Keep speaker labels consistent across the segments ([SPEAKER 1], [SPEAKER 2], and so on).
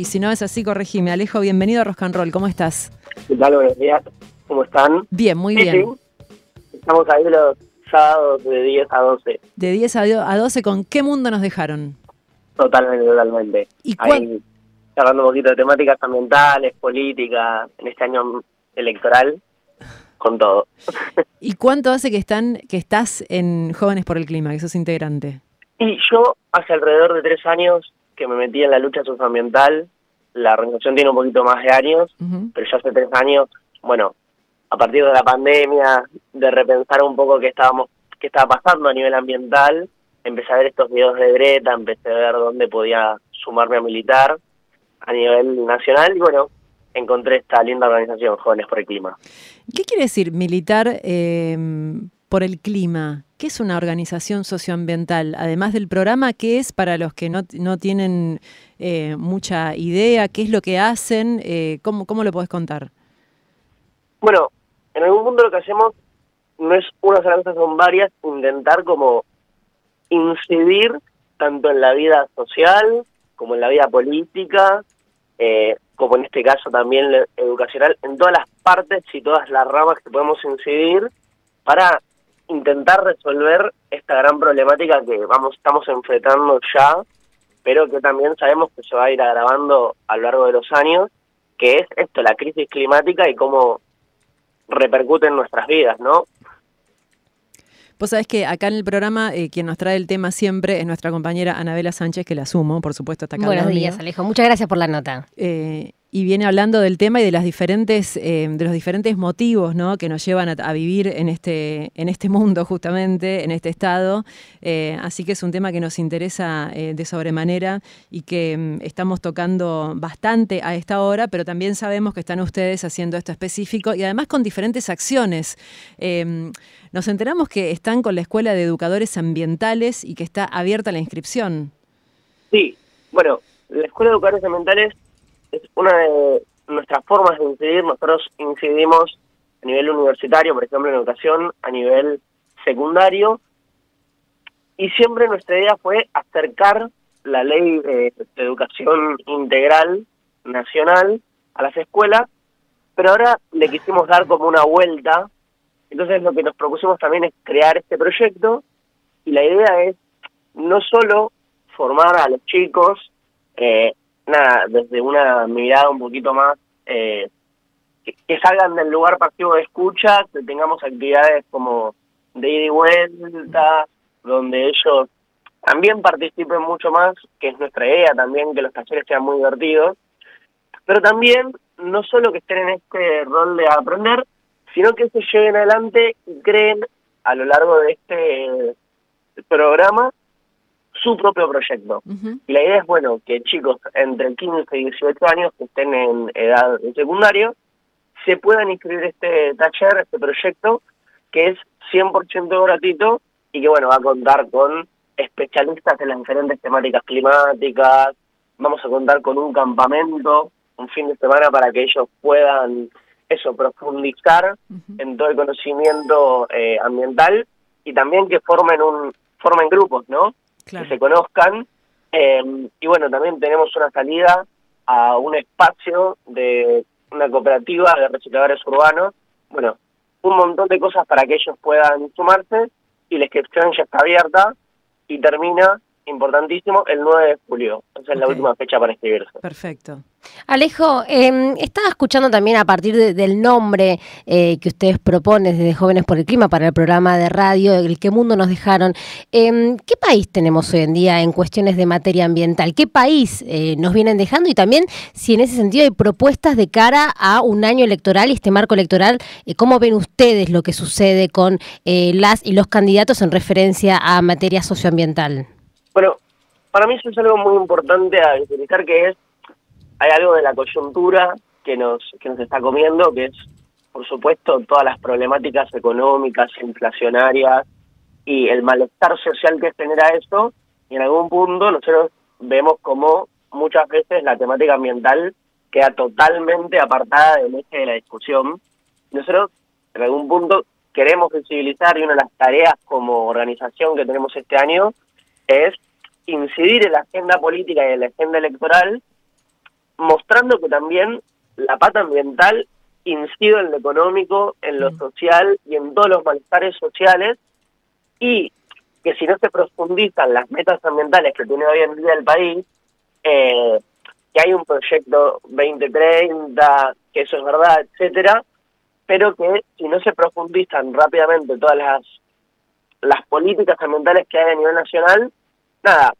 [SPEAKER 1] y si no es así, corregime. Alejo, bienvenido a Rock and Roll, ¿cómo estás?
[SPEAKER 2] ¿Qué tal? Buenos días, ¿cómo están?
[SPEAKER 1] Bien, muy
[SPEAKER 2] Sí,
[SPEAKER 1] bien.
[SPEAKER 2] sí. Estamos ahí los sábados de 10 a 12,
[SPEAKER 1] De 10 a do- a 12, ¿con qué mundo nos dejaron?
[SPEAKER 2] totalmente, totalmente.
[SPEAKER 1] ¿Y
[SPEAKER 2] Ahí hablando un poquito de temáticas ambientales, políticas, en este año electoral, con todo.
[SPEAKER 1] ¿Y cuánto hace que están que estás en Jóvenes por el Clima, que sos integrante?
[SPEAKER 2] Y yo hace alrededor de tres años que me metí en la lucha socioambiental, la organización tiene un poquito más de años, pero ya hace tres años, bueno, a partir de la pandemia, de repensar un poco qué estábamos, qué estaba pasando a nivel ambiental, empecé a ver estos videos de Greta, empecé a ver dónde podía sumarme a militar a nivel nacional y bueno, encontré esta linda organización, Jóvenes por el Clima.
[SPEAKER 1] ¿Qué quiere decir militar eh, por el clima? ¿Qué es una organización socioambiental? Además del programa, ¿qué es para los que no, no tienen eh, mucha idea? ¿Qué es lo que hacen? Eh, ¿cómo, ¿Cómo lo podés contar?
[SPEAKER 2] Bueno, en algún punto lo que hacemos no es una sola cosa, son varias, intentar como incidir tanto en la vida social como en la vida política, eh, como en este caso también educacional, en todas las partes y todas las ramas que podemos incidir para intentar resolver esta gran problemática que vamos estamos enfrentando ya, pero que también sabemos que se va a ir agravando a lo largo de los años, que es esto, la crisis climática y cómo repercute en nuestras vidas, ¿no?
[SPEAKER 1] Vos sabés que acá en el programa eh, quien nos trae el tema siempre es nuestra compañera Anabela Sánchez, que la asumo, por supuesto, está acá.
[SPEAKER 3] Buenos días,
[SPEAKER 1] mío.
[SPEAKER 3] Alejo. Muchas gracias por la nota.
[SPEAKER 1] Eh, y viene hablando del tema y de las diferentes, eh, de los diferentes motivos ¿no? que nos llevan a, a vivir en este, en este mundo, justamente, en este estado. Eh, así que es un tema que nos interesa eh, de sobremanera y que mm, estamos tocando bastante a esta hora, pero también sabemos que están ustedes haciendo esto específico y además con diferentes acciones. Nos enteramos que están con la Escuela de Educadores Ambientales y que está abierta la inscripción.
[SPEAKER 2] Sí, bueno, la Escuela de Educadores Ambientales es una de nuestras formas de incidir. Nosotros incidimos a nivel universitario, por ejemplo, en educación, a nivel secundario, y siempre nuestra idea fue acercar la ley de, educación integral nacional a las escuelas, pero ahora le quisimos dar como una vuelta. Entonces lo que nos propusimos también es crear este proyecto y la idea es no solo formar a los chicos, eh, nada, desde una mirada un poquito más, eh, que, salgan del lugar pasivo de escucha, que tengamos actividades como de ida y vuelta, donde ellos también participen mucho más, que es nuestra idea también, que los talleres sean muy divertidos, pero también no solo que estén en este rol de aprender, sino que se lleven adelante y creen a lo largo de este programa su propio proyecto. Y la idea es, bueno, que chicos entre 15 y 18 años que estén en edad de secundario se puedan inscribir este taller, este proyecto, que es 100% gratuito y que, bueno, va a contar con especialistas en las diferentes temáticas climáticas. Vamos a contar con un campamento, un fin de semana para que ellos puedan, eso, profundizar en todo el conocimiento eh, ambiental y también que formen un formen grupos, ¿no?
[SPEAKER 1] Claro.
[SPEAKER 2] que se conozcan. eh, y bueno, también tenemos una salida a un espacio de una cooperativa de recicladores urbanos. Bueno, un montón de cosas para que ellos puedan sumarse y la inscripción ya está abierta y termina, importantísimo, el 9 de julio. Esa es la última fecha para inscribirse.
[SPEAKER 1] Perfecto.
[SPEAKER 3] Alejo, eh, estaba escuchando también a partir de- del nombre eh, que ustedes proponen desde Jóvenes por el Clima para el programa de radio, El qué mundo nos dejaron. Eh, ¿Qué país tenemos hoy en día en cuestiones de materia ambiental? ¿Qué país eh, nos vienen dejando? Y también si en ese sentido hay propuestas de cara a un año electoral y este marco electoral, eh, ¿cómo ven ustedes lo que sucede con eh, las y los candidatos en referencia a materia socioambiental?
[SPEAKER 2] Bueno, para mí eso es algo muy importante a visibilizar que es, hay algo de la coyuntura que nos, que nos está comiendo, que es, por supuesto, todas las problemáticas económicas, inflacionarias y el malestar social que genera eso, y en algún punto nosotros vemos como muchas veces la temática ambiental queda totalmente apartada del eje de la discusión. Nosotros, en algún punto, queremos visibilizar y una de las tareas como organización que tenemos este año es incidir en la agenda política y en la agenda electoral mostrando que también la pata ambiental incide en lo económico, en lo mm. social y en todos los malestares sociales y que si no se profundizan las metas ambientales que tiene hoy en día el país, eh, que hay un proyecto 2030, que eso es verdad, etcétera, pero que si no se profundizan rápidamente todas las, las políticas ambientales que hay a nivel nacional, nada,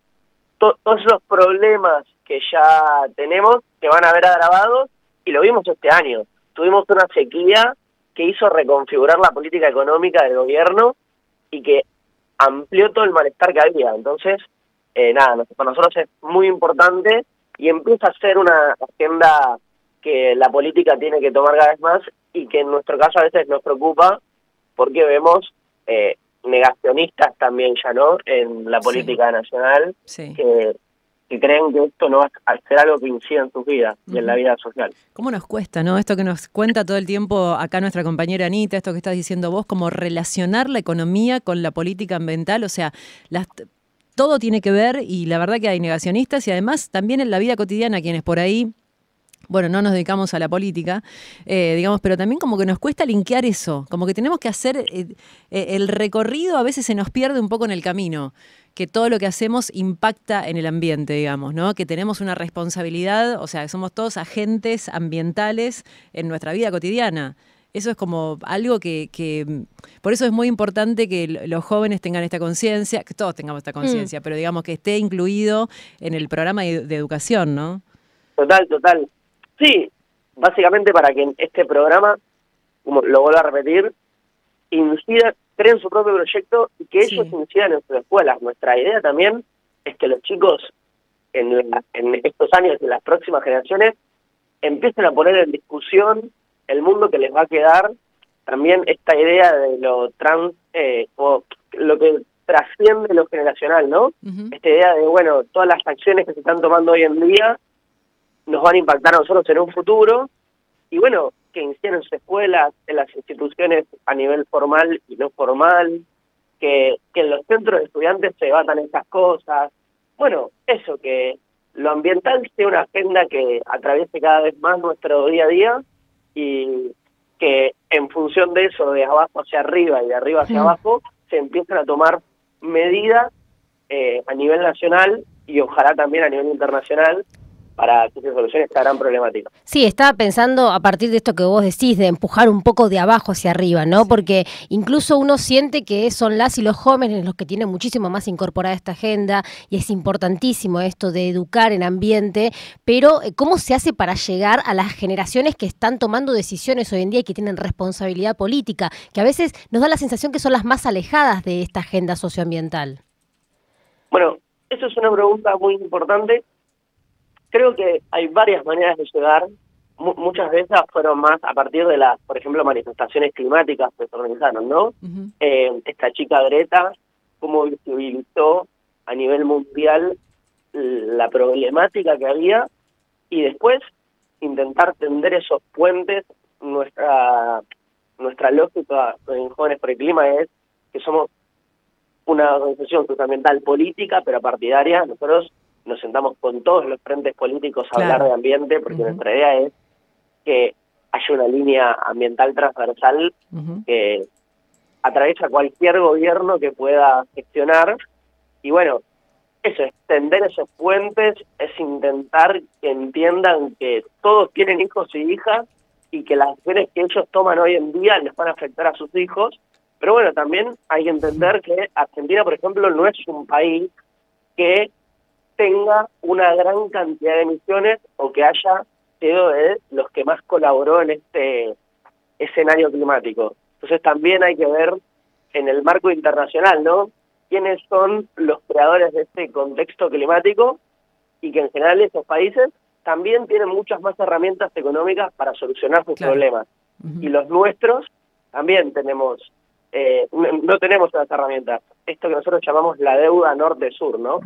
[SPEAKER 2] todos los problemas que ya tenemos se van a ver agravados y lo vimos este año. Tuvimos una sequía que hizo reconfigurar la política económica del gobierno y que amplió todo el malestar que había. Entonces, eh, nada, para nosotros es muy importante y empieza a ser una agenda que la política tiene que tomar cada vez más y que en nuestro caso a veces nos preocupa porque vemos eh, negacionistas también ya, ¿no? En la política nacional que que creen que esto no va a ser algo que incida en sus vidas y en la vida social.
[SPEAKER 1] ¿Cómo nos cuesta, no? Esto que nos cuenta todo el tiempo acá nuestra compañera Anita, esto que estás diciendo vos, como relacionar la economía con la política ambiental, o sea, las, todo tiene que ver y la verdad que hay negacionistas y además también en la vida cotidiana quienes por ahí bueno, no nos dedicamos a la política, eh, digamos, pero también como que nos cuesta linkear eso, como que tenemos que hacer, eh, eh, el recorrido a veces se nos pierde un poco en el camino, que todo lo que hacemos impacta en el ambiente, digamos, ¿no? Que tenemos una responsabilidad, o sea, que somos todos agentes ambientales en nuestra vida cotidiana. Eso es como algo que, que, por eso es muy importante que los jóvenes tengan esta conciencia, que todos tengamos esta conciencia, mm. pero digamos que esté incluido en el programa de educación, ¿no?
[SPEAKER 2] Total, total. Sí, básicamente para que este programa, como lo vuelvo a repetir, incida, creen su propio proyecto y que ellos incidan en sus escuelas. Nuestra idea también es que los chicos en, en estos años y en las próximas generaciones empiecen a poner en discusión el mundo que les va a quedar, también esta idea de lo trans, eh, o lo que trasciende lo generacional, ¿no? Esta idea de, bueno, todas las acciones que se están tomando hoy en día nos van a impactar a nosotros en un futuro y bueno, que inciden en sus escuelas, en las instituciones a nivel formal y no formal, que, que en los centros de estudiantes se debatan estas cosas. Bueno, eso, que lo ambiental sea una agenda que atraviese cada vez más nuestro día a día y que en función de eso, de abajo hacia arriba y de arriba hacia abajo, se empiecen a tomar medidas eh, a nivel nacional y ojalá también a nivel internacional para que se solucione esta gran problemática.
[SPEAKER 3] Sí, estaba pensando a partir de esto que vos decís, de empujar un poco de abajo hacia arriba, ¿no? Porque incluso uno siente que son las y los jóvenes los que tienen muchísimo más incorporada esta agenda y es importantísimo esto de educar en ambiente, pero eh, ¿cómo se hace para llegar a las generaciones que están tomando decisiones hoy en día y que tienen responsabilidad política, que a veces nos da la sensación que son las más alejadas de esta agenda socioambiental?
[SPEAKER 2] Bueno, eso es una pregunta muy importante creo que hay varias maneras de llegar. muchas de esas fueron más a partir de las, por ejemplo, manifestaciones climáticas que se organizaron, ¿no? Eh, esta chica Greta, cómo visibilizó a nivel mundial la problemática que había y después intentar tender esos puentes. Nuestra nuestra lógica en Jóvenes por el Clima es que somos una organización fundamental política, pero partidaria. Nosotros nos sentamos con todos los frentes políticos a hablar de ambiente, porque nuestra idea es que haya una línea ambiental transversal que atraviesa cualquier gobierno que pueda gestionar. Y bueno, eso, extender esos puentes es intentar que entiendan que todos tienen hijos y hijas y que las acciones que ellos toman hoy en día les van a afectar a sus hijos. Pero bueno, también hay que entender que Argentina, por ejemplo, no es un país que tenga una gran cantidad de emisiones o que haya sido de los que más colaboró en este escenario climático. Entonces también hay que ver en el marco internacional, ¿no? ¿Quiénes son los creadores de este contexto climático? Y que en general esos países también tienen muchas más herramientas económicas para solucionar sus problemas. Y los nuestros también tenemos, eh, no tenemos esas herramientas. Esto que nosotros llamamos la deuda norte-sur, ¿no?